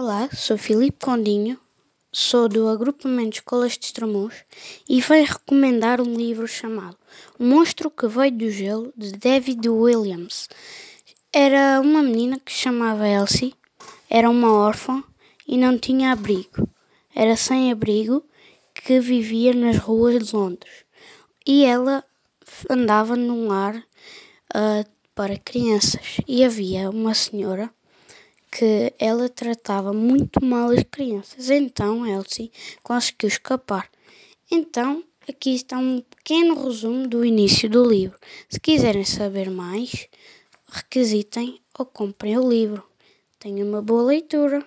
Olá, sou Filipe Condinho, sou do agrupamento Escolas de Estremoz e venho recomendar um livro chamado O Monstro que Veio do Gelo, de David Williams. Era uma menina que se chamava Elsie, era uma órfã e não tinha abrigo. Era sem abrigo que vivia nas ruas de Londres e ela andava num lar uh, para crianças e havia uma senhora que ela tratava muito mal as crianças. Então Elsie conseguiu escapar. Então aqui está um pequeno resumo do início do livro. Se quiserem saber mais, requisitem ou comprem o livro. Tenham uma boa leitura.